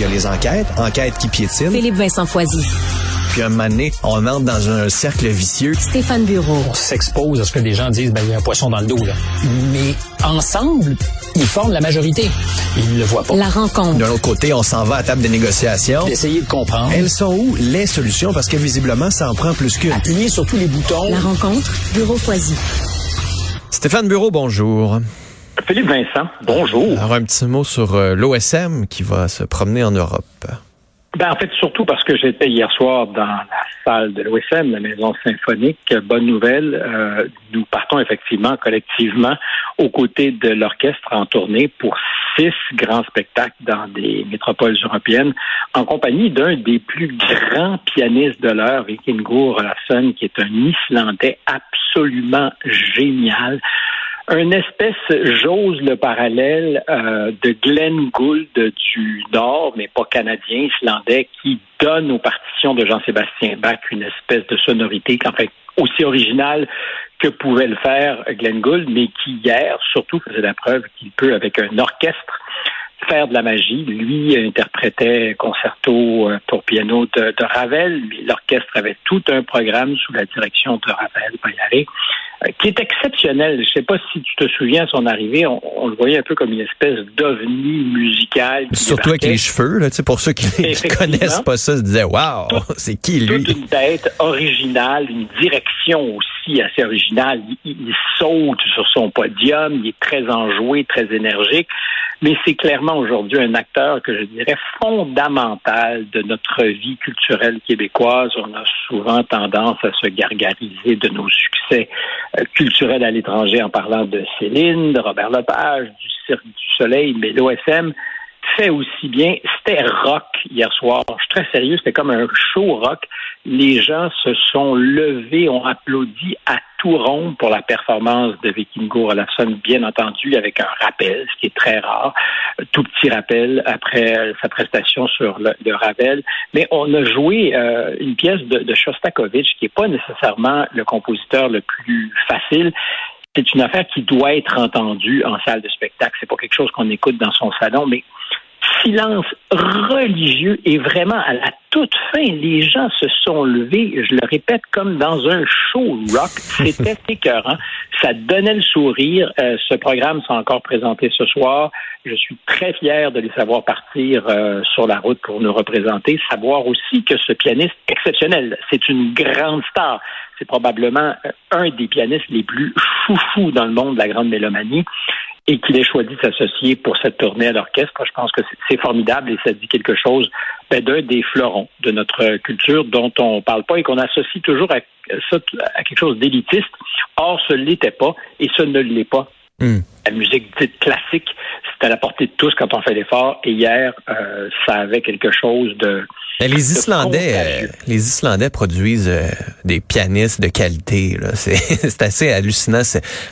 il y a les enquêtes, enquêtes qui piétinent. Philippe Vincent Foisy. Puis un moment donné, on entre dans un cercle vicieux. Stéphane Bureau. On s'expose à ce que des gens disent, ben, il y a un poisson dans le dos, là. Mais ensemble, ils forment la majorité. Ils ne le voient pas. La rencontre. D'un autre côté, on s'en va à table de négociation. D'essayer de comprendre. Elles sont où les solutions? Parce que visiblement, ça en prend plus qu'une. Appuyer sur tous les boutons. La rencontre. Bureau Foisy. Stéphane Bureau, bonjour. Philippe Vincent, bonjour. Alors, un petit mot sur euh, l'OSM qui va se promener en Europe. Ben, en fait, surtout parce que j'étais hier soir dans la salle de l'OSM, la Maison symphonique. Bonne nouvelle, euh, nous partons effectivement collectivement aux côtés de l'orchestre en tournée pour six grands spectacles dans des métropoles européennes, en compagnie d'un des plus grands pianistes de l'heure, Vikingur Olausson, qui est un Islandais absolument génial un espèce, j'ose le parallèle, euh, de Glenn Gould du Nord, mais pas canadien, islandais, qui donne aux partitions de Jean-Sébastien Bach une espèce de sonorité, enfin, aussi originale que pouvait le faire Glenn Gould, mais qui hier, surtout, faisait la preuve qu'il peut, avec un orchestre, faire de la magie. Lui interprétait concerto euh, pour piano de, Ravel. L'orchestre avait tout un programme sous la direction de Ravel, euh, qui est exceptionnel. Je ne sais pas si tu te souviens à son arrivée, on, le voyait un peu comme une espèce d'ovni musical. Surtout avec les cheveux, là, pour ceux qui ne connaissent pas ça, se disaient Waouh, c'est qui lui? Toute une tête originale, une direction aussi assez originale. Il, il, saute sur son podium, il est très enjoué, très énergique mais c'est clairement aujourd'hui un acteur que je dirais fondamental de notre vie culturelle québécoise. On a souvent tendance à se gargariser de nos succès euh, culturels à l'étranger en parlant de Céline, de Robert Lepage, du Cirque du Soleil, mais l'OSM fait aussi bien. C'était rock hier soir. Je suis très sérieux, c'était comme un show rock. Les gens se sont levés, ont applaudi à tout rond pour la performance de Vikingo Olafsson, bien entendu, avec un rappel, ce qui est très rare. Tout petit rappel après sa prestation sur le, Ravel. Mais on a joué euh, une pièce de, Shostakovich, qui n'est pas nécessairement le compositeur le plus facile c'est une affaire qui doit être entendue en salle de spectacle. C'est pas quelque chose qu'on écoute dans son salon, mais silence religieux et vraiment à la toute fin, les gens se sont levés, je le répète, comme dans un show rock. C'était écœurant. Ça donnait le sourire. Euh, ce programme s'est encore présenté ce soir. Je suis très fier de les savoir partir euh, sur la route pour nous représenter. Savoir aussi que ce pianiste exceptionnel, c'est une grande star. C'est probablement euh, un des pianistes les plus foufous dans le monde de la grande mélomanie et qu'il ait choisi de s'associer pour cette tournée à l'orchestre. Je pense que c'est formidable et ça dit quelque chose ben, d'un des fleurons de notre culture dont on ne parle pas et qu'on associe toujours à, à quelque chose d'élitiste. Or, ce ne l'était pas et ce ne l'est pas. Hmm. La musique dite classique, c'est à la portée de tous quand on fait l'effort. Et hier, euh, ça avait quelque chose de les Islandais, euh, les Islandais produisent euh, des pianistes de qualité. C'est assez hallucinant.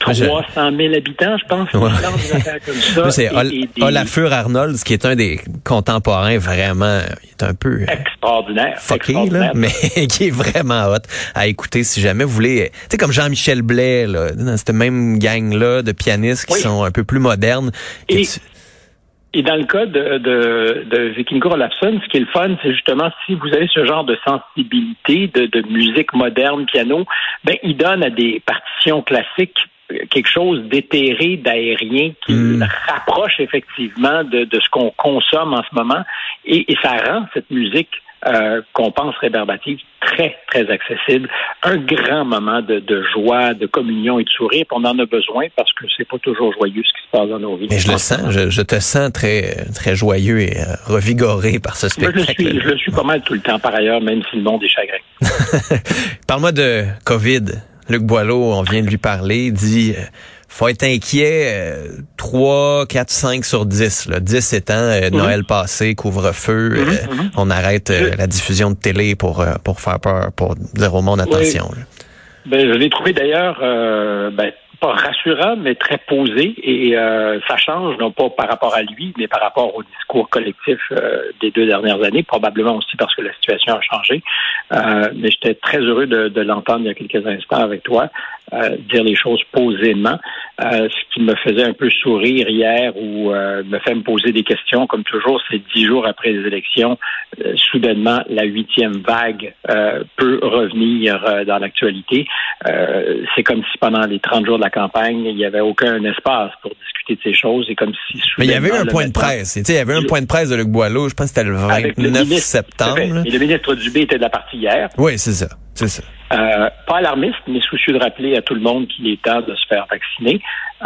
300 000 habitants, je pense. Ouais. C'est Olafur Arnold, qui est un des contemporains vraiment, il est un peu euh, extraordinaire, fucké, Là, mais qui est vraiment hot à écouter si jamais vous voulez. Tu sais comme Jean-Michel Blais, là, dans cette même gang là de pianistes qui sont un peu plus modernes. Et dans le cas de, de, de Vikingur Olafsson, ce qui est le fun, c'est justement si vous avez ce genre de sensibilité de, de musique moderne, piano, ben il donne à des partitions classiques quelque chose d'éthéré, d'aérien, qui hmm. rapproche effectivement de, de ce qu'on consomme en ce moment. Et, et ça rend cette musique euh, qu'on pense rébarbative, très, très accessible. Un grand moment de, de, joie, de communion et de sourire. On en a besoin parce que c'est pas toujours joyeux ce qui se passe dans nos vies. Mais je le sens, je, je, te sens très, très joyeux et euh, revigoré par ce spectacle. je, le suis, je le suis pas mal tout le temps par ailleurs, même si le monde est chagrin. Parle-moi de COVID. Luc Boileau, on vient de lui parler, dit euh, faut être inquiet 3, 4, 5 sur 10. Là. 10 étant euh, mhm. Noël passé, couvre-feu, mhm, euh, mhm. on arrête la diffusion de télé pour, pour faire peur, pour dire au monde attention. Ben, je l'ai trouvé d'ailleurs ben, pas rassurant, mais très posé. Et euh, ça change, non pas par rapport à lui, mais par rapport au discours collectif euh, des deux dernières années, probablement aussi parce que la situation a changé. Euh, mais j'étais très heureux de, de l'entendre il y a quelques instants avec toi. Euh, dire les choses posément, euh, ce qui me faisait un peu sourire hier ou euh, me fait me poser des questions, comme toujours, c'est dix jours après les élections, soudainement, la huitième vague peut revenir dans l'actualité. c'est comme si pendant les 30 jours de la campagne, il n'y avait aucun espace pour discuter de ces choses et comme si Mais il y avait un point de presse. Il y avait un point de presse de Luc Boileau, je pense que c'était le 29 septembre. Et le ministre Dubé était de la partie hier. Oui, c'est ça. Euh, pas alarmiste, mais soucieux de rappeler à tout le monde qu'il est temps de se faire vacciner.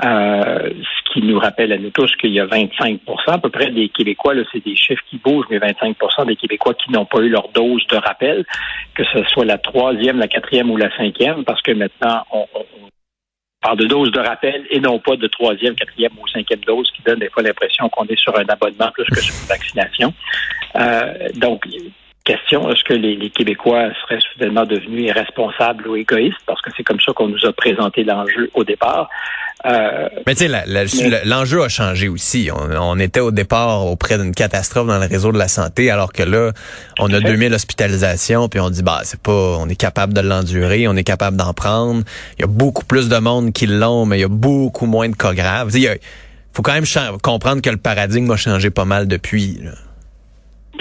Euh, ce qui nous rappelle à nous tous qu'il y a 25 à peu près des Québécois, là, c'est des chiffres qui bougent, mais 25 des Québécois qui n'ont pas eu leur dose de rappel, que ce soit la troisième, la quatrième ou la cinquième, parce que maintenant, on, parle de dose de rappel et non pas de troisième, quatrième ou cinquième dose, qui donne des fois l'impression qu'on est sur un abonnement plus que sur une vaccination. Euh, donc, question, est-ce que les, Québécois seraient soudainement devenus irresponsables ou égoïstes? Parce que c'est comme ça qu'on nous a présenté l'enjeu au départ. Euh, mais tu sais, l'enjeu a changé aussi. On, était au départ auprès d'une catastrophe dans le réseau de la santé, alors que là, on a 2000 hospitalisations, puis on dit, bah, c'est pas, on est capable de l'endurer, on est capable d'en prendre. Il y a beaucoup plus de monde qui l'ont, mais il y a beaucoup moins de cas graves. Il faut quand même comprendre que le paradigme a changé pas mal depuis. Là.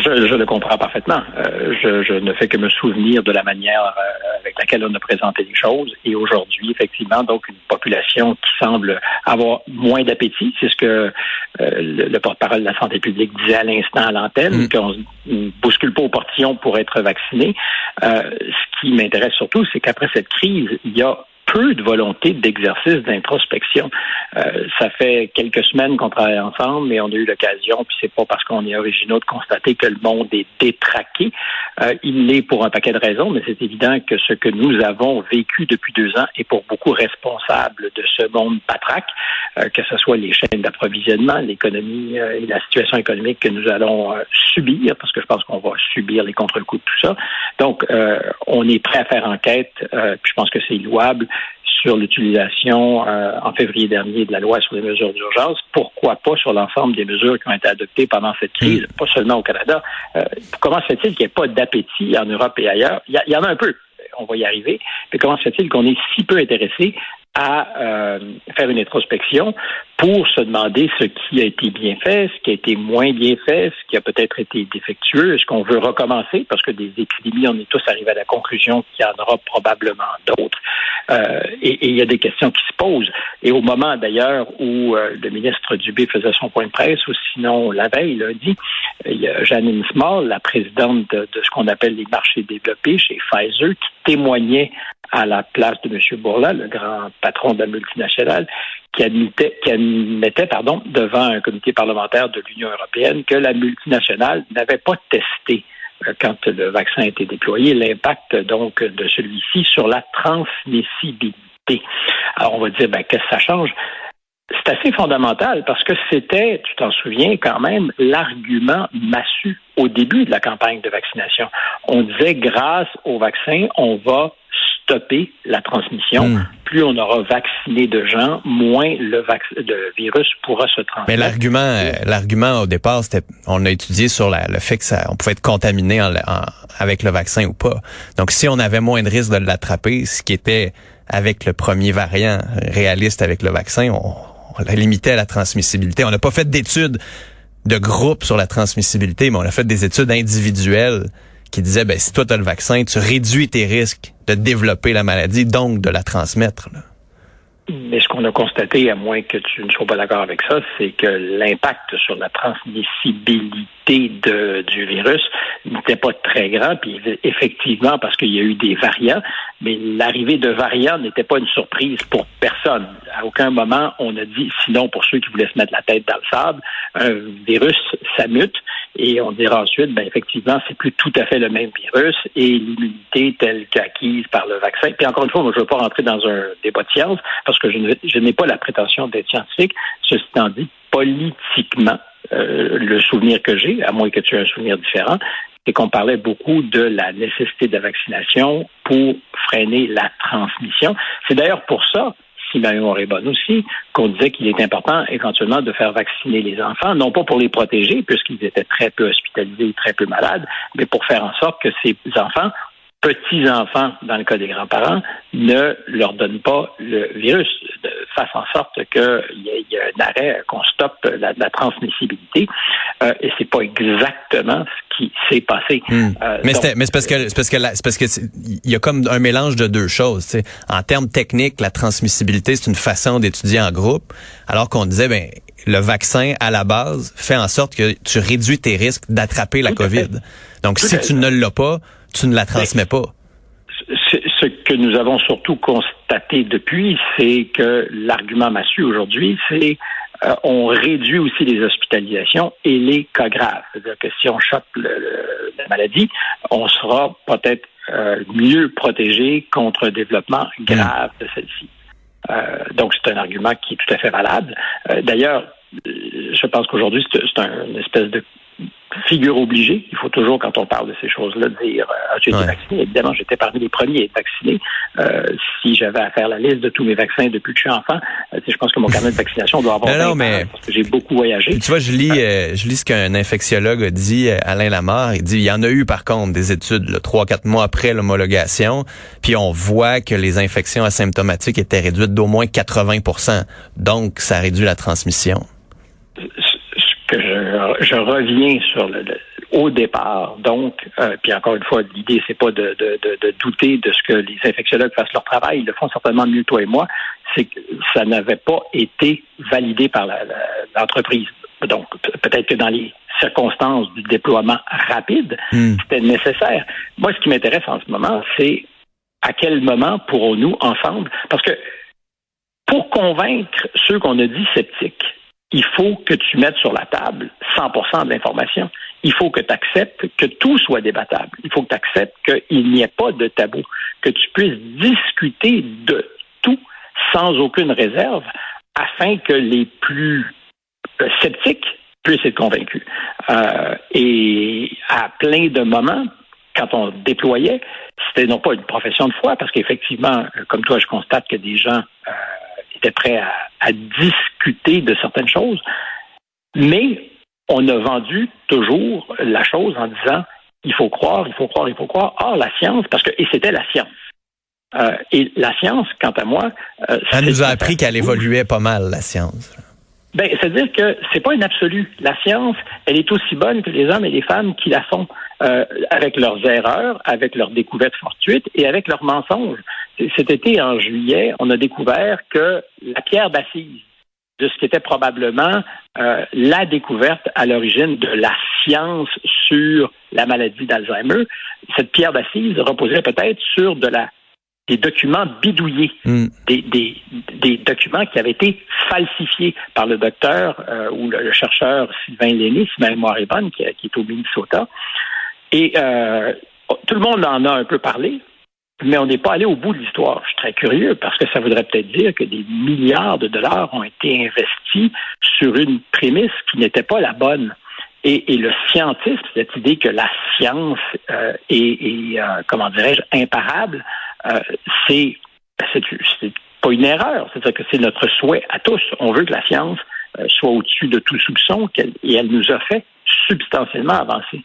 Je, le comprends parfaitement. Euh, je, ne fais que me souvenir de la manière euh, avec laquelle on a présenté les choses. Et aujourd'hui, effectivement, donc une population qui semble avoir moins d'appétit. C'est ce que euh, le, porte-parole de la santé publique disait à l'instant à l'antenne, mm. qu'on ne bouscule pas aux portillons pour être vacciné. ce qui m'intéresse surtout, c'est qu'après cette crise, il y a peu de volonté d'exercice d'introspection. Euh, ça fait quelques semaines qu'on travaille ensemble, mais on a eu l'occasion, puis c'est pas parce qu'on est originaux de constater que le monde est détraqué. Euh, il l'est pour un paquet de raisons, mais c'est évident que ce que nous avons vécu depuis deux ans est pour beaucoup responsable de ce monde patraque, euh, que ce soit les chaînes d'approvisionnement, l'économie et la situation économique que nous allons subir, parce que je pense qu'on va subir les contre-coups de tout ça. Donc, on est prêt à faire enquête, puis je pense que c'est louable sur l'utilisation euh, en février dernier de la loi sur les mesures d'urgence, pourquoi pas sur l'ensemble des mesures qui ont été adoptées pendant cette crise, pas seulement au Canada. Euh, comment se fait-il qu'il n'y ait pas d'appétit en Europe et ailleurs? Il y, en a un peu, on va y arriver, mais comment se fait-il qu'on est si peu intéressé à euh, faire une introspection pour se demander ce qui a été bien fait, ce qui a été moins bien fait, ce qui a peut-être été défectueux, est-ce qu'on veut recommencer, parce que des épidémies, on est tous arrivés à la conclusion qu'il y en aura probablement d'autres. Euh, et il y a des questions qui se posent. Et au moment d'ailleurs où euh, le ministre Dubé faisait son point de presse, ou sinon la veille, lundi, il y a Janine Small, la présidente de, de ce qu'on appelle les marchés développés chez Pfizer, qui témoignait à la place de M. Bourla, le grand patron de la multinationale, qui admettait, qui admettait pardon, devant un comité parlementaire de l'Union européenne que la multinationale n'avait pas testé euh, quand le vaccin a été déployé, l'impact donc de celui-ci sur la transmissibilité. Alors on va dire, ben, qu'est-ce que ça change? C'est assez fondamental parce que c'était, tu t'en souviens quand même, l'argument massu au début de la campagne de vaccination. On disait, grâce au vaccin, on va stopper la transmission. Hmm. Plus on aura vacciné de gens, moins le, virus pourra se transmettre. Mais l'argument, euh, l'argument au départ, c'était, on a étudié sur le fait que ça, on pouvait être contaminé avec le vaccin ou pas. Donc, si on avait moins de risques de l'attraper, ce qui était avec le premier variant réaliste avec le vaccin, on, on l'a limité à la transmissibilité. On n'a pas fait d'études de groupe sur la transmissibilité, mais on a fait des études individuelles qui disait, ben, si toi tu as le vaccin, tu réduis tes risques de développer la maladie, donc de la transmettre. Mais ce qu'on a constaté, à moins que tu ne sois pas d'accord avec ça, c'est que l'impact sur la transmissibilité de, du virus n'était pas très grand. Puis effectivement, parce qu'il y a eu des variants, mais l'arrivée de variants n'était pas une surprise pour personne. À aucun moment, on a dit, sinon pour ceux qui voulaient se mettre la tête dans le sable, un virus, ça mute. Et on dira ensuite, ben effectivement, c'est plus tout à fait le même virus et l'immunité telle qu'acquise par le vaccin. Puis encore une fois, moi, je ne veux pas rentrer dans un débat de science parce que je, n'ai pas la prétention d'être scientifique. Ceci étant dit, politiquement, euh, le souvenir que j'ai, à moins que tu aies un souvenir différent, c'est qu'on parlait beaucoup de la nécessité de la vaccination pour freiner la transmission. C'est d'ailleurs pour ça si ma mémoire est aussi, qu'on disait qu'il est important éventuellement de faire vacciner les enfants, non pas pour les protéger, puisqu'ils étaient très peu hospitalisés, très peu malades, mais pour faire en sorte que ces enfants petits-enfants, dans le cas des grands-parents, ne leur donnent pas le virus, de, fasse en sorte qu'il y, y, ait un arrêt, qu'on stoppe la, la transmissibilité. Euh, et c'est pas exactement ce qui s'est passé. Hmm. Euh, mais c'est parce que c'est parce que c'est parce que il y a comme un mélange de deux choses. En termes techniques, la transmissibilité c'est une façon d'étudier en groupe, alors qu'on disait ben le vaccin à la base fait en sorte que tu réduis tes risques d'attraper la COVID. Donc si tu ne l'as pas, tu ne la transmets pas. Ce que nous avons surtout constaté depuis, c'est que l'argument massu aujourd'hui, c'est euh, on réduit aussi les hospitalisations et les cas graves. C'est-à-dire que si on chope la maladie, on sera peut-être euh, mieux protégé contre le développement grave de celle-ci. Euh, donc, c'est un argument qui est tout à fait valable. D'ailleurs, je pense qu'aujourd'hui, c'est un, une espèce de figure obligée. Il faut toujours, quand on parle de ces choses-là, dire euh, j'ai été vacciné. Évidemment, j'étais parmi les premiers à être vacciné. Euh, si j'avais à faire la liste de tous mes vaccins depuis que je suis enfant, euh, je pense que mon carnet de vaccination doit avoir non, mais... parce que j'ai beaucoup voyagé. Tu vois, je lis, euh, je lis ce qu'un infectiologue a dit, Alain Lamar. Il dit il y en a eu par contre des études trois, quatre mois après l'homologation, puis on voit que les infections asymptomatiques étaient réduites d'au moins 80% Donc, ça réduit la transmission je, je reviens sur le, au départ. Donc, euh, puis encore une fois, l'idée c'est pas de, de, de, douter de ce que les infectiologues fassent leur travail. Ils le font certainement mieux toi et moi. C'est que ça n'avait pas été validé par l'entreprise. Donc, peut-être que dans les circonstances du déploiement rapide, hmm. c'était nécessaire. Moi, ce qui m'intéresse en ce moment, c'est à quel moment pourrons-nous ensemble, parce que pour convaincre ceux qu'on a dit sceptiques, il faut que tu mettes sur la table 100 de l'information. Il faut que tu acceptes que tout soit débattable. Il faut que tu acceptes qu'il n'y ait pas de tabou, que tu puisses discuter de tout sans aucune réserve afin que les plus euh, sceptiques puissent être convaincus. Euh, et à plein de moments, quand on déployait, c'était non pas une profession de foi, parce qu'effectivement, comme toi, je constate que des gens euh, était prêt à, discuter de certaines choses, mais on a vendu toujours la chose en disant il faut croire, il faut croire, il faut croire. Ah, la science, parce que et c'était la science. Euh, et la science, quant à moi, euh, elle nous a appris qu'elle évoluait pas mal, la science. Ben, c'est-à-dire que c'est pas une absolue. La science, elle est aussi bonne que les hommes et les femmes qui la font, euh, avec leurs erreurs, avec leurs découvertes fortuites et avec leurs mensonges. Cet été, en juillet, on a découvert que la pierre d'assise de ce qui était probablement euh, la découverte à l'origine de la science sur la maladie d'Alzheimer, cette pierre d'assise reposait peut-être sur de la des documents bidouillés, hmm. des, des, des, documents qui avaient été falsifiés par le docteur euh, ou le, chercheur Sylvain Lenné, si ma mémoire est bonne, qui, qui, est au Minnesota. Et euh, tout le monde en a un peu parlé, mais on n'est pas allé au bout de l'histoire. Je suis très curieux parce que ça voudrait peut-être dire que des milliards de dollars ont été investis sur une prémisse qui n'était pas la bonne. Et, et, le scientisme, cette idée que la science euh, est, est euh, comment dirais-je, imparable, euh, c'est c'est pas une erreur. C'est-à-dire que c'est notre souhait à tous. On veut que la science euh, soit au-dessus de tout soupçon et elle nous a fait substantiellement avancer.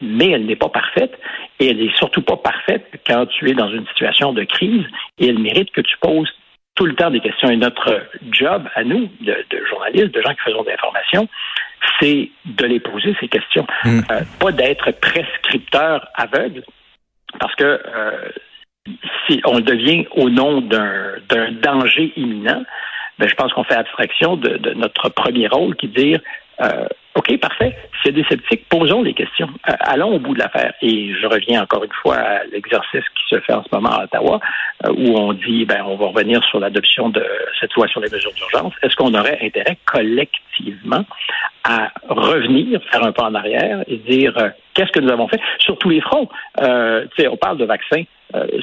Mais elle n'est pas parfaite et elle n'est surtout pas parfaite quand tu es dans une situation de crise et elle mérite que tu poses tout le temps des questions. Et notre job à nous, de, journalistes, de gens qui faisons de l'information, c'est de les poser ces questions. Mm. Euh, pas d'être prescripteur aveugle, parce que euh, si on devient au nom d'un danger imminent, ben, je pense qu'on fait abstraction de, notre premier rôle qui est de dire euh, OK, parfait. A des sceptiques, posons les questions. Euh, allons au bout de l'affaire. Et je reviens encore une fois à l'exercice qui se fait en ce moment à Ottawa, euh, où on dit, ben, on va revenir sur l'adoption de cette loi sur les mesures d'urgence. Est-ce qu'on aurait intérêt collectivement à revenir, faire un pas en arrière et dire euh, qu'est-ce que nous avons fait? Sur tous les fronts? on parle de vaccins.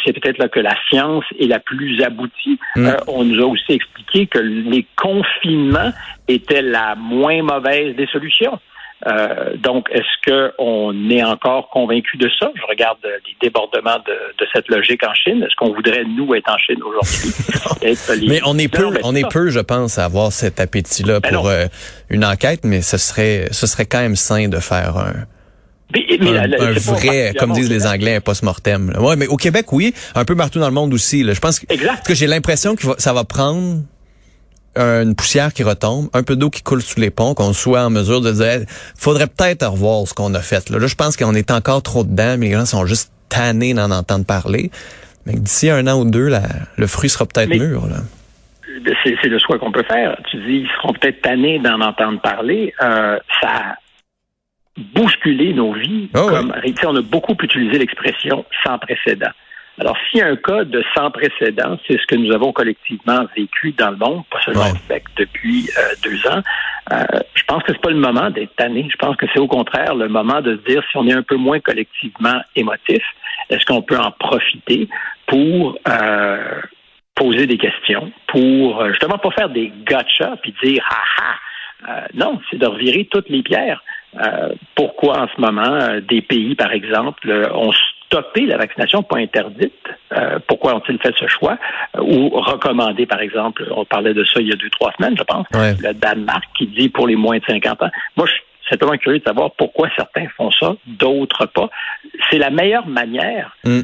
c'est peut-être là que la science est la plus aboutie. Mm. on nous a aussi expliqué que les confinements étaient la moins mauvaise des solutions. Euh, donc, est-ce qu'on est encore convaincu de ça? Je regarde les débordements de, cette logique en Chine. Est-ce qu'on voudrait, nous, être en Chine aujourd'hui? mais on est peu, on est peu, je pense, à avoir cet appétit-là ben pour euh, une enquête, mais ce serait, ce serait quand même sain de faire un, Mais, mais un, la- vrai, comme disent les. Anglais, un post-mortem. Ouais, mais au Québec, oui. Un peu partout dans le monde aussi. là. Je pense que, Exact. que j'ai l'impression que ça va prendre une poussière qui retombe, un peu d'eau qui coule sous les ponts, qu'on soit en mesure de dire, faudrait peut-être revoir ce qu'on a fait. Là, Là, je pense qu'on est encore trop dedans, mais les gens sont juste tannés d'en entendre parler. Mais d'ici un an ou deux, le fruit sera peut-être Mais- mûr. Là. c'est le choix qu'on peut faire. Tu dis, ils seront peut-être tannés d'en entendre parler. Euh, ça a bousculé nos vies. Ah comme, tu sais, on a beaucoup utilisé l'expression sans précédent. Alors, s'il y a un cas de sans précédent, c'est ce que nous avons collectivement vécu dans le monde, pas seulement au Québec, depuis euh, deux ans. Euh, je pense que c'est pas le moment d'être tanné. Je pense que c'est au contraire le moment de se dire si on est un peu moins collectivement émotif, est-ce qu'on peut en profiter pour euh, poser des questions, pour euh, justement pas faire des gotcha puis dire ah ah. Euh, non, c'est de revirer toutes les pierres. Euh, pourquoi en ce moment des pays, par exemple, euh, ont stoppé la vaccination, pas interdite? Euh, pourquoi ont-ils fait ce choix? Euh, ou recommandé, par exemple, on parlait de ça il y a deux, trois semaines, je pense, Ouais. le Danemark qui dit pour les moins de 50 ans. Moi, je suis simplement curieux de savoir pourquoi certains font ça, d'autres pas. C'est la meilleure manière Mm.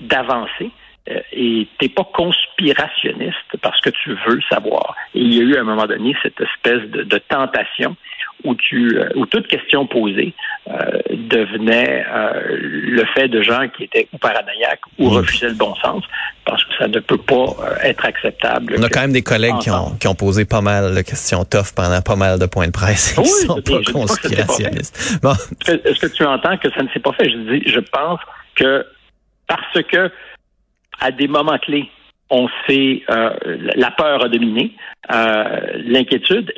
d'avancer. Euh, et t'es pas conspirationniste parce que tu veux savoir. Et il y a eu à un moment donné cette espèce de, de tentation où tu euh, où toute question posée euh, devenait euh, le fait de gens qui étaient ou paranoïaques ou Mm. refusaient le bon sens parce que ça ne peut pas euh, être acceptable. On a quand même des collègues qui ont, qui ont posé pas mal de questions tough pendant pas mal de points de presse. Ils Oui, sont je pas je conspirationnistes. Bon, Est-ce que- est-ce que tu entends que ça ne s'est pas fait? Je dis, je pense que parce que à des moments clés, on sait euh, la peur a dominé, euh, l'inquiétude,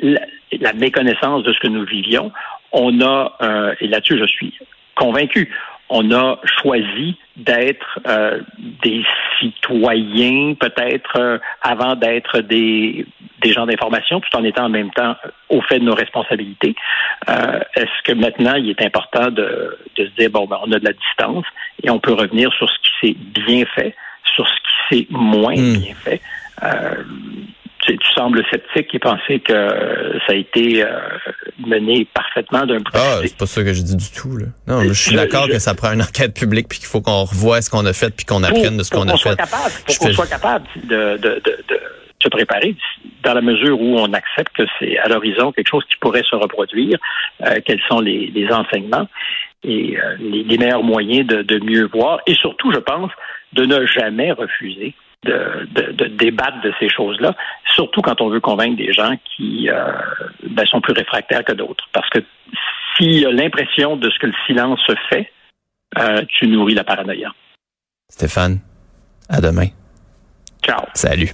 la, méconnaissance de ce que nous vivions. On a, euh, et là-dessus je suis convaincu, on a choisi d'être euh, des citoyens, peut-être euh, avant d'être des, des gens d'information, tout en étant en même temps au fait de nos responsabilités. Euh, Est-ce que maintenant il est important de, de se dire bon ben on a de la distance et on peut revenir sur ce qui s'est bien fait, sur ce qui s'est moins Mm. bien fait? Euh, tu, tu sembles sceptique et penser que ça a été euh, mené parfaitement d'un bout ah, c'est pas ça que je dis du tout. Là. Non, je suis d'accord je- que ça prend une enquête publique puis qu'il faut qu'on revoie ce qu'on a fait puis qu'on apprenne de ce qu'on a qu'on soit fait. capable, pour qu'on fais- soit capable de, de, de, de se préparer dans la mesure où on accepte que c'est à l'horizon quelque chose qui pourrait se reproduire, euh, quels sont les, les enseignements et euh, les, les meilleurs moyens de, de mieux voir et surtout, je pense, de ne jamais refuser de, de, de débattre de ces choses-là, surtout quand on veut convaincre des gens qui euh, ben, sont plus réfractaires que d'autres. Parce que s'il y a l'impression de ce que le silence fait, euh, tu nourris la paranoïa. Stéphane, à demain. Ciao. Salut.